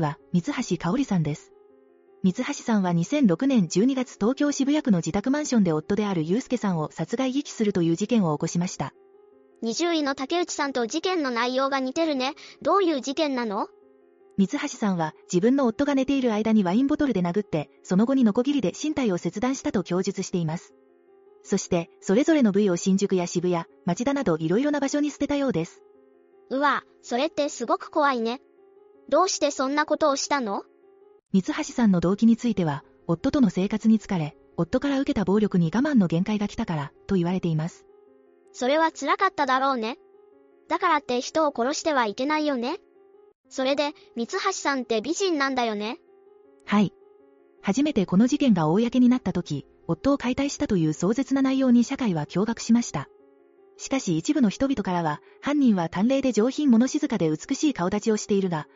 は、三橋香織さんです。三橋さんは2006年12月東京渋谷区の自宅マンションで夫である祐介さんを殺害遺棄するという事件を起こしました。20位の竹内さんと事件の内容が似てるね。どういう事件なの？三橋さんは自分の夫が寝ている間にワインボトルで殴って、その後にノコギリで身体を切断したと供述しています。そして、それぞれの部位を新宿や渋谷、町田などいろいろな場所に捨てたようです。うわ、それってすごく怖いね。どうしてそんなことをしたの？三橋さんの動機については、夫との生活に疲れ、夫から受けた暴力に我慢の限界が来たから、と言われています。それは辛かっただろうね。だからって人を殺してはいけないよね。それで、三橋さんって美人なんだよね。はい。初めてこの事件が公になった時、夫を解体したという壮絶な内容に社会は驚愕しました。しかし一部の人々からは、犯人は淡麗で上品物静かで美しい顔立ちをしているが、